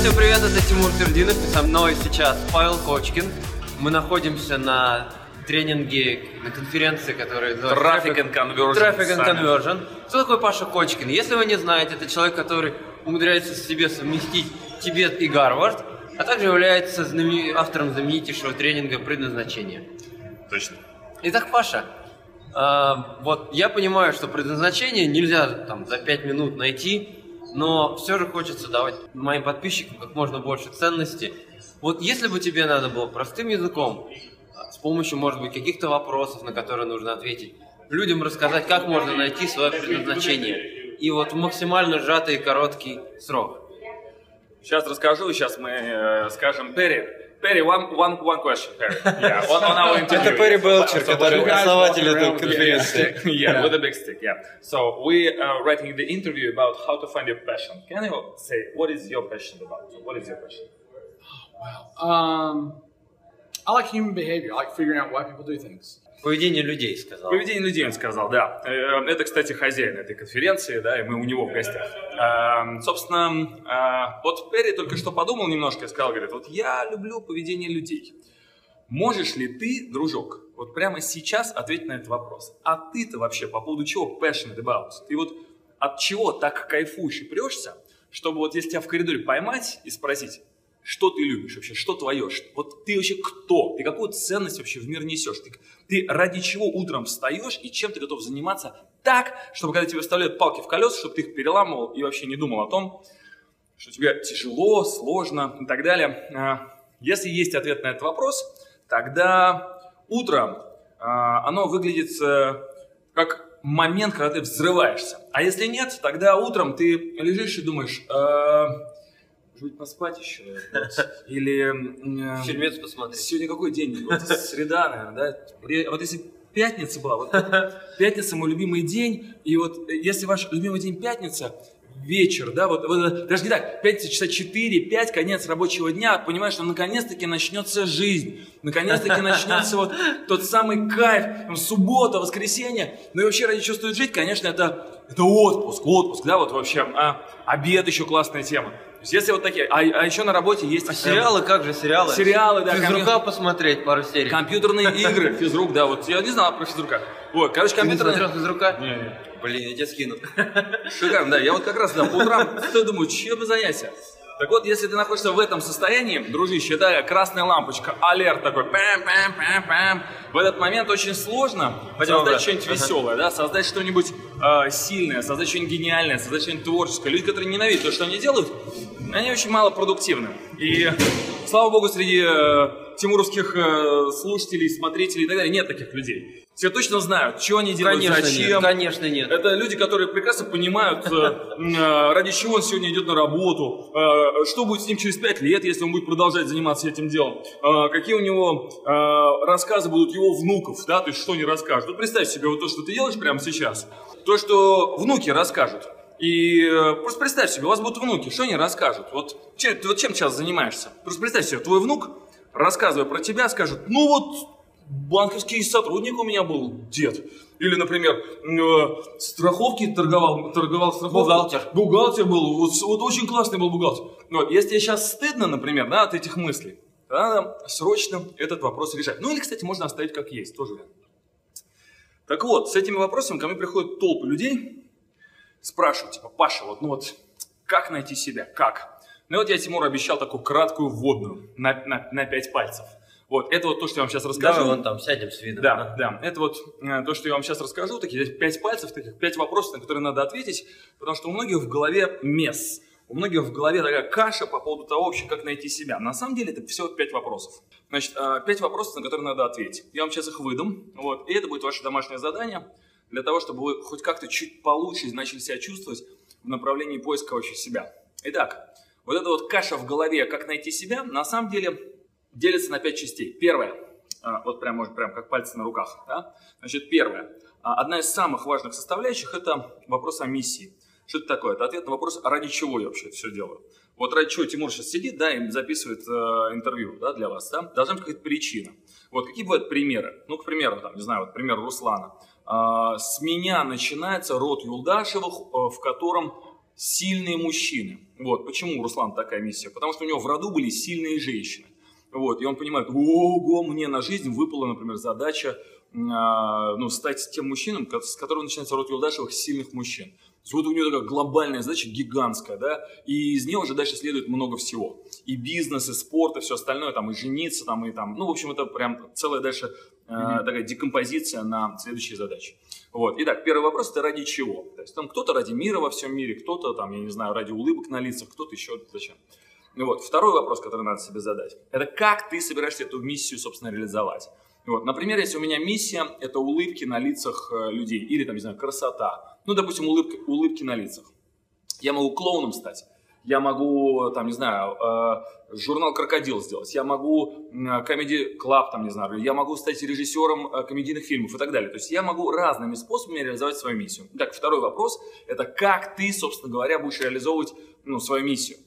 Всем привет, это Тимур Твердинов, и со мной сейчас Павел Кочкин. Мы находимся на тренинге, на конференции, которая называется Traffic and Conversion Traffic and. Conversion. Кто такой Паша Кочкин? Если вы не знаете, это человек, который умудряется в себе совместить Тибет и Гарвард, а также является знамени- автором знаменитейшего тренинга предназначения. Точно. Итак, Паша, а, вот я понимаю, что предназначение нельзя там за пять минут найти, но все же хочется давать моим подписчикам как можно больше ценности. Вот если бы тебе надо было простым языком, а, с помощью, может быть, каких-то вопросов, на которые нужно ответить, людям рассказать, как можно найти свое предназначение. И вот максимально сжатый и короткий срок. Сейчас расскажу, сейчас мы э, скажем Перри. Перри, one, one, one question, Perry. Yeah, on, on our interview. Это Перри Белчер, So, который you guys основатель walk этой around with a big конференции. stick. Yeah, with a big stick, yeah. So we are writing the interview about how to find your passion. Can you say, what is your passion about? What is your passion? Um, I like human behavior. I like figuring out why people do things. Поведение людей, сказал. Поведение людей, он сказал, да. Э, Это, кстати, хозяин этой конференции, да, и мы у него в гостях. Э, Собственно, э, вот Перри только что подумал немножко и сказал, говорит, вот я люблю поведение людей. Можешь ли ты, дружок, вот прямо сейчас ответить на этот вопрос? А ты-то вообще по поводу чего passionate about? Ты вот от чего так кайфуешь и прешься, чтобы вот если тебя в коридоре поймать и спросить, что ты любишь вообще, что твое, вот ты вообще кто, ты какую ценность вообще в мир несешь, ты, ты ради чего утром встаешь и чем ты готов заниматься так, чтобы когда тебе вставляют палки в колеса, чтобы ты их переламывал и вообще не думал о том, что тебе тяжело, сложно и так далее. А, Если есть ответ на этот вопрос, тогда утром а, оно выглядит э, как момент, когда ты взрываешься. А если нет, тогда утром ты лежишь и думаешь, «А, может быть, поспать еще? Вот. Или... э, Фильмец посмотреть. Сегодня какой день? Вот среда, наверное, да? Или Вот если пятница была, вот пятница мой любимый день, и вот э, если ваш любимый день пятница, вечер, да, вот, вот, даже не так, пятница часа 4-5, конец рабочего дня, понимаешь, что наконец-таки начнется жизнь, наконец-таки начнется вот тот самый кайф, там, суббота, воскресенье, ну и вообще ради чего стоит жить, конечно, это, это отпуск, отпуск, да, вот вообще, а, обед еще классная тема. Есть если вот такие, а, а еще на работе есть... А сериалы, как же сериалы? Сериалы, да, Физрука посмотреть пару серий. Компьютерные игры, физрук, да, вот я не знал про физрука. Вот, короче, Ты не смотрел физрука? Не, не. Блин, я тебе скину. Шикарно, да, я вот как раз, да, по утрам думаю, чем бы заняться? Так вот, если ты находишься в этом состоянии, дружище, да, красная лампочка, алерт такой, пэм, пэм, пэм, пэм, в этот момент очень сложно создать обратно. что-нибудь Ага. веселое, да, создать что-нибудь э, сильное, создать что-нибудь гениальное, создать что-нибудь творческое. Люди, которые ненавидят то, что они делают, они очень мало продуктивны. И, слава богу, среди э, тимуровских э, слушателей, смотрителей и так далее нет таких людей. Все точно знают, что они делают, Конечно зачем. нет, конечно нет. Это люди, которые прекрасно понимают, э, э, ради чего он сегодня идет на работу, э, что будет с ним через пять лет, если он будет продолжать заниматься этим делом, э, какие у него э, рассказы будут его внуков, да, то есть что они расскажут. Вот представь себе вот то, что ты делаешь прямо сейчас, то, что внуки расскажут. И э, просто представь себе, у вас будут внуки, что они расскажут? Вот чем, вот чем сейчас занимаешься? Просто представь себе, твой внук, рассказывая про тебя, скажет, ну вот банковский сотрудник у меня был дед. Или, например, э, страховки торговал, торговал страховкой. Бухгалтер. Бухгалтер был, вот, вот очень классный был бухгалтер. Но если сейчас стыдно, например, да, от этих мыслей, тогда надо срочно этот вопрос решать. Ну или, кстати, можно оставить как есть, тоже вариант. Так вот, с этими вопросами ко мне приходят толпы людей, спрашивают, типа, Паша, вот, ну вот, как найти себя, как? Ну вот я Тимуру обещал такую краткую вводную на, на, на пять пальцев. Вот, это вот то, что я вам сейчас расскажу. Давай вон там сядем с видом. Да, да. Это вот э, то, что я вам сейчас расскажу, такие пять пальцев, таких пять вопросов, на которые надо ответить, потому что у многих в голове мес. У многих в голове такая каша по поводу того вообще, как найти себя. На самом деле это всего пять вопросов. Значит, э, пять вопросов, на которые надо ответить. Я вам сейчас их выдам, вот, и это будет ваше домашнее задание для того, чтобы вы хоть как-то чуть получше начали себя чувствовать в направлении поиска вообще себя. Итак, вот эта вот каша в голове, как найти себя, на самом деле делится на пять частей. Первое, а, вот прям, может, прям как пальцы на руках, да? Значит, первое, а, одна из самых важных составляющих – это вопрос о миссии. Что это такое? Это ответ на вопрос, ради чего я вообще это все делаю. Вот ради чего Тимур сейчас сидит, да, и записывает э, интервью, да, для вас, да, должна быть какая-то причина. Вот какие бывают примеры? Ну, к примеру, там, не знаю, вот пример Руслана. А, с меня начинается род Юлдашевых, э, в котором Сильные мужчины. Вот, почему у Руслана такая миссия? Потому что у него в роду были сильные женщины. Вот, и он понимает, ого, мне на жизнь выпала, например, задача а, ну, стать тем мужчином, с которого начинается род Юлдашевых сильных мужчин. Вот у него такая глобальная задача, гигантская, да, и из нее уже дальше следует много всего. И бизнес, и спорт, и все остальное, там, и жениться, там, и там, ну, в общем, это прям целая дальше э, mm-hmm. такая декомпозиция на следующие задачи. Вот. Итак, первый вопрос, это ради чего? То есть там кто-то ради мира во всем мире, кто-то там, я не знаю, ради улыбок на лицах, кто-то еще зачем. Вот. Второй вопрос, который надо себе задать, это как ты собираешься эту миссию, собственно, реализовать. Вот. Например, если у меня миссия – это улыбки на лицах э, людей, или, там, не знаю, красота. Ну, допустим, улыбки, улыбки на лицах. Я могу клоуном стать, я могу, там, не знаю, э, журнал «Крокодил» сделать, я могу комедий клаб, там, не знаю, я могу стать режиссером э, комедийных фильмов и так далее. То есть я могу разными способами реализовать свою миссию. Так, второй вопрос – это как ты, собственно говоря, будешь реализовывать ну, свою миссию.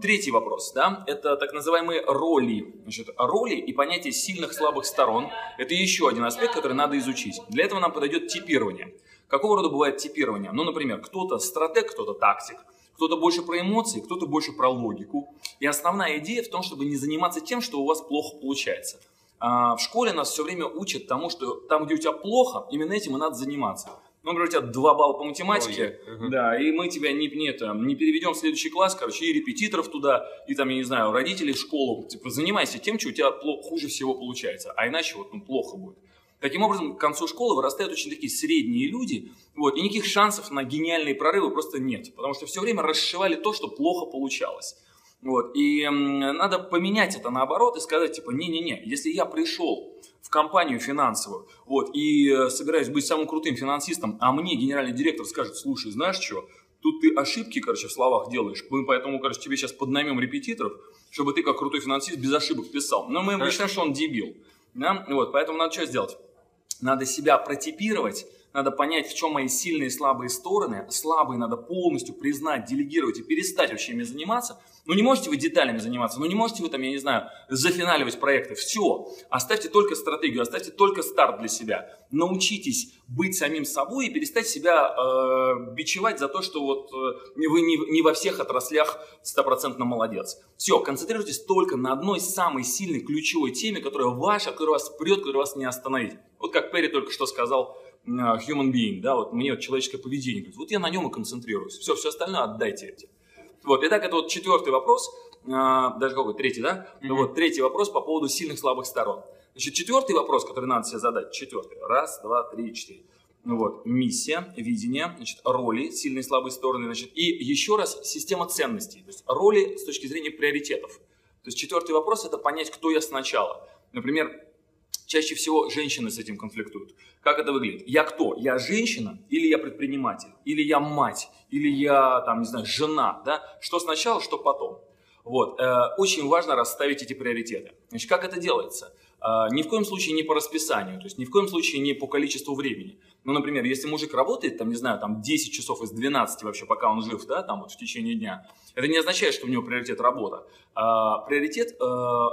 Третий вопрос, да, это так называемые роли. Значит, роли и понятие сильных, слабых сторон – это еще один аспект, который надо изучить. Для этого нам подойдет типирование. Какого рода бывает типирование? Ну, например, кто-то стратег, кто-то тактик, кто-то больше про эмоции, кто-то больше про логику. И основная идея в том, чтобы не заниматься тем, что у вас плохо получается. А в школе нас все время учат тому, что там, где у тебя плохо, именно этим и надо заниматься ну, например, у тебя 2 балла по математике, Ой, угу. да, и мы тебя не, не, это, не переведем в следующий класс, короче, и репетиторов туда, и там, я не знаю, родителей в школу, типа, занимайся тем, что у тебя плохо, хуже всего получается, а иначе вот, ну, плохо будет. Таким образом, к концу школы вырастают очень такие средние люди, вот, и никаких шансов на гениальные прорывы просто нет, потому что все время расшивали то, что плохо получалось. Вот, и надо поменять это наоборот и сказать, типа, не-не-не, если я пришел в компанию финансовую, вот, и э, собираюсь быть самым крутым финансистом, а мне генеральный директор скажет, слушай, знаешь что, тут ты ошибки, короче, в словах делаешь, мы поэтому, короче, тебе сейчас поднаймем репетиторов, чтобы ты как крутой финансист без ошибок писал. Но мы считаем, что он дебил. Да? Вот, поэтому надо что сделать? Надо себя протипировать, надо понять, в чем мои сильные и слабые стороны. Слабые надо полностью признать, делегировать и перестать вообще ими заниматься. Ну не можете вы деталями заниматься, ну не можете вы там, я не знаю, зафиналивать проекты. Все. Оставьте только стратегию, оставьте только старт для себя. Научитесь быть самим собой и перестать себя э, бичевать за то, что вот э, вы не, не во всех отраслях стопроцентно молодец. Все, концентрируйтесь только на одной самой сильной ключевой теме, которая ваша, которая вас прет, которая вас не остановит. Вот как Перри только что сказал, human being, да, вот мне вот человеческое поведение, говорит, вот я на нем и концентрируюсь, все, все остальное отдайте эти. Вот, итак, это вот четвертый вопрос, а, даже какой, третий, да? Mm-hmm. Вот, третий вопрос по поводу сильных, слабых сторон. Значит, четвертый вопрос, который надо себе задать, четвертый, раз, два, три, четыре. Ну вот, миссия, видение, значит, роли, сильные и слабые стороны, значит, и еще раз система ценностей, то есть роли с точки зрения приоритетов. То есть четвертый вопрос – это понять, кто я сначала. Например, Чаще всего женщины с этим конфликтуют. Как это выглядит? Я кто? Я женщина или я предприниматель? Или я мать? Или я, там, не знаю, жена? Да? Что сначала, что потом? Вот. Э, очень важно расставить эти приоритеты. Значит, как это делается? Э, ни в коем случае не по расписанию, то есть ни в коем случае не по количеству времени. Ну, например, если мужик работает, там, не знаю, там 10 часов из 12 вообще, пока он жив, да, там вот в течение дня, это не означает, что у него приоритет работа. А, приоритет э,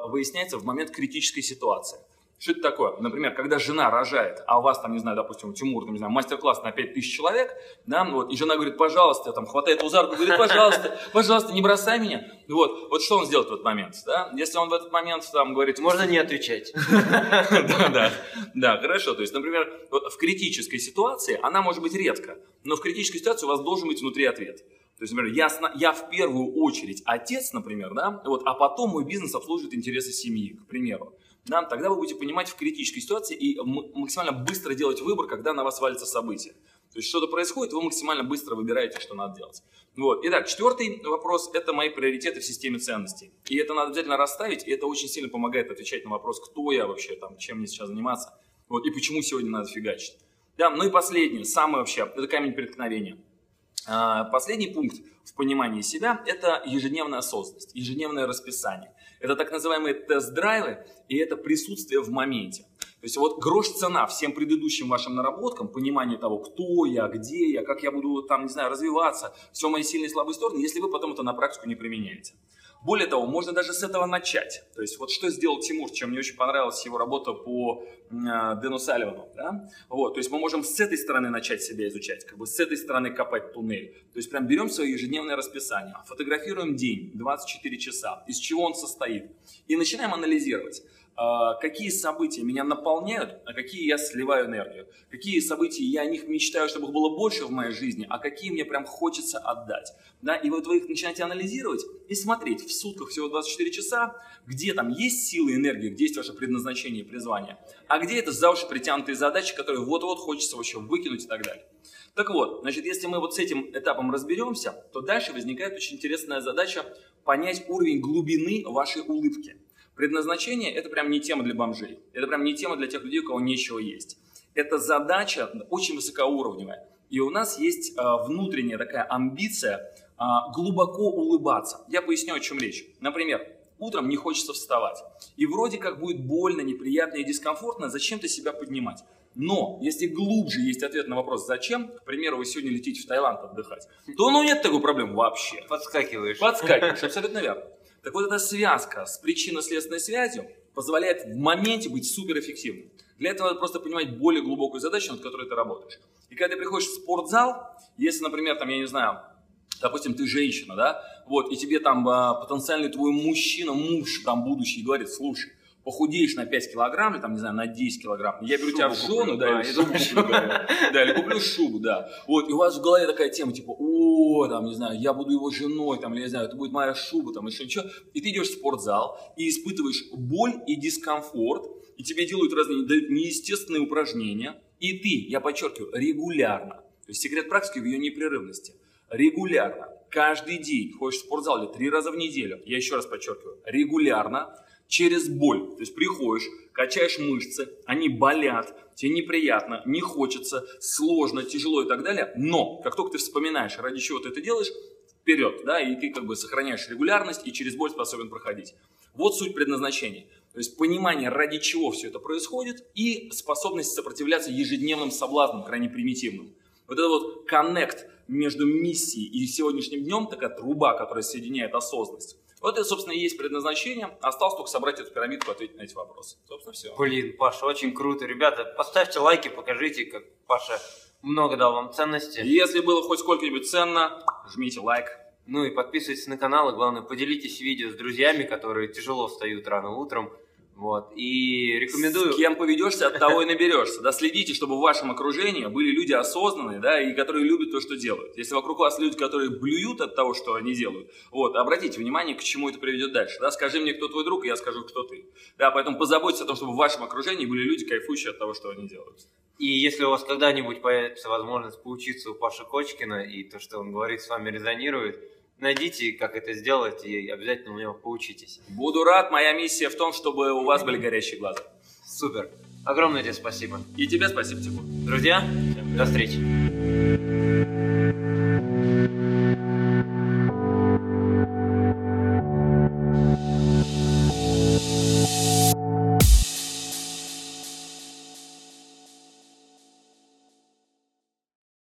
выясняется в момент критической ситуации. Что это такое? Например, когда жена рожает, а у вас там, не знаю, допустим, Тимур, там, не знаю, мастер-класс на 5000 человек, да, вот, и жена говорит, пожалуйста, там, хватает его за руку, говорит, пожалуйста, пожалуйста, не бросай меня. Вот, вот что он сделает в этот момент, да? Если он в этот момент там говорит... Можно не отвечать. Да, да, да, хорошо. То есть, например, в критической ситуации, она может быть редко, но в критической ситуации у вас должен быть внутри ответ. То есть, например, я, я в первую очередь отец, например, да, вот, а потом мой бизнес обслуживает интересы семьи, к примеру да, тогда вы будете понимать в критической ситуации и максимально быстро делать выбор, когда на вас валится событие. То есть что-то происходит, вы максимально быстро выбираете, что надо делать. Вот. Итак, четвертый вопрос – это мои приоритеты в системе ценностей. И это надо обязательно расставить, и это очень сильно помогает отвечать на вопрос, кто я вообще, там, чем мне сейчас заниматься, вот, и почему сегодня надо фигачить. Да, ну и последнее, самое вообще, это камень преткновения. А, последний пункт в понимании себя – это ежедневная осознанность, ежедневное расписание. Это так называемые тест-драйвы, и это присутствие в моменте. То есть вот грош цена всем предыдущим вашим наработкам, понимание того, кто я, где я, как я буду там, не знаю, развиваться, все мои сильные и слабые стороны, если вы потом это на практику не применяете. Более того, можно даже с этого начать. То есть вот что сделал Тимур, чем мне очень понравилась его работа по э, Дэну Салливану. Да? Вот, то есть мы можем с этой стороны начать себя изучать, как бы с этой стороны копать туннель. То есть прям берем свое ежедневное расписание, фотографируем день, 24 часа, из чего он состоит, и начинаем анализировать. А, какие события меня наполняют, а какие я сливаю энергию, какие события я о них мечтаю, чтобы их было больше в моей жизни, а какие мне прям хочется отдать. Да? И вот вы их начинаете анализировать и смотреть в сутках всего 24 часа, где там есть силы, энергия, где есть ваше предназначение и призвание, а где это за уши притянутые задачи, которые вот-вот хочется вообще выкинуть и так далее. Так вот, значит, если мы вот с этим этапом разберемся, то дальше возникает очень интересная задача понять уровень глубины вашей улыбки. Предназначение – это прям не тема для бомжей. Это прям не тема для тех людей, у кого нечего есть. Это задача очень высокоуровневая. И у нас есть э, внутренняя такая амбиция э, глубоко улыбаться. Я поясню, о чем речь. Например, утром не хочется вставать. И вроде как будет больно, неприятно и дискомфортно зачем-то себя поднимать. Но если глубже есть ответ на вопрос «зачем?», к примеру, вы сегодня летите в Таиланд отдыхать, то ну нет такой проблемы вообще. Подскакиваешь. Подскакиваешь, абсолютно верно. Так вот эта связка с причинно-следственной связью позволяет в моменте быть суперэффективным. Для этого надо просто понимать более глубокую задачу, над которой ты работаешь. И когда ты приходишь в спортзал, если, например, там, я не знаю, допустим, ты женщина, да, вот, и тебе там а, потенциальный твой мужчина, муж там будущий говорит, слушай, похудеешь на 5 килограмм, или там, не знаю, на 10 килограмм, я беру шубу тебя в жену, да, или шубу куплю, да, или куплю шубу, да. Вот, и у вас в голове такая тема, типа, о, там, не знаю, я буду его женой, там, или, не знаю, это будет моя шуба, там, еще ничего. И ты идешь в спортзал и испытываешь боль и дискомфорт, и тебе делают разные, дают неестественные упражнения, и ты, я подчеркиваю, регулярно, то есть секрет практики в ее непрерывности, регулярно, каждый день ходишь в спортзал или три раза в неделю, я еще раз подчеркиваю, регулярно, через боль. То есть приходишь, качаешь мышцы, они болят, тебе неприятно, не хочется, сложно, тяжело и так далее. Но как только ты вспоминаешь, ради чего ты это делаешь, вперед, да, и ты как бы сохраняешь регулярность и через боль способен проходить. Вот суть предназначения. То есть понимание, ради чего все это происходит, и способность сопротивляться ежедневным соблазнам, крайне примитивным. Вот это вот коннект между миссией и сегодняшним днем, такая труба, которая соединяет осознанность. Вот это, собственно, и есть предназначение. Осталось только собрать эту пирамидку и ответить на эти вопросы. Собственно, все. Блин, Паша, очень круто. Ребята, поставьте лайки, покажите, как Паша много дал вам ценности. Если было хоть сколько-нибудь ценно, жмите лайк. Ну и подписывайтесь на канал, и главное, поделитесь видео с друзьями, которые тяжело встают рано утром. Вот. И рекомендую... С кем поведешься, от того и наберешься. Да, следите, чтобы в вашем окружении были люди осознанные, да, и которые любят то, что делают. Если вокруг вас люди, которые блюют от того, что они делают, вот, обратите внимание, к чему это приведет дальше. Да, скажи мне, кто твой друг, и я скажу, кто ты. Да, поэтому позаботьтесь о том, чтобы в вашем окружении были люди, кайфующие от того, что они делают. И если у вас когда-нибудь появится возможность поучиться у Паши Кочкина, и то, что он говорит, с вами резонирует, найдите, как это сделать, и обязательно у него поучитесь. Буду рад. Моя миссия в том, чтобы у вас были горящие глаза. Супер. Огромное тебе спасибо. И тебе спасибо, Тимур. Друзья, до встречи.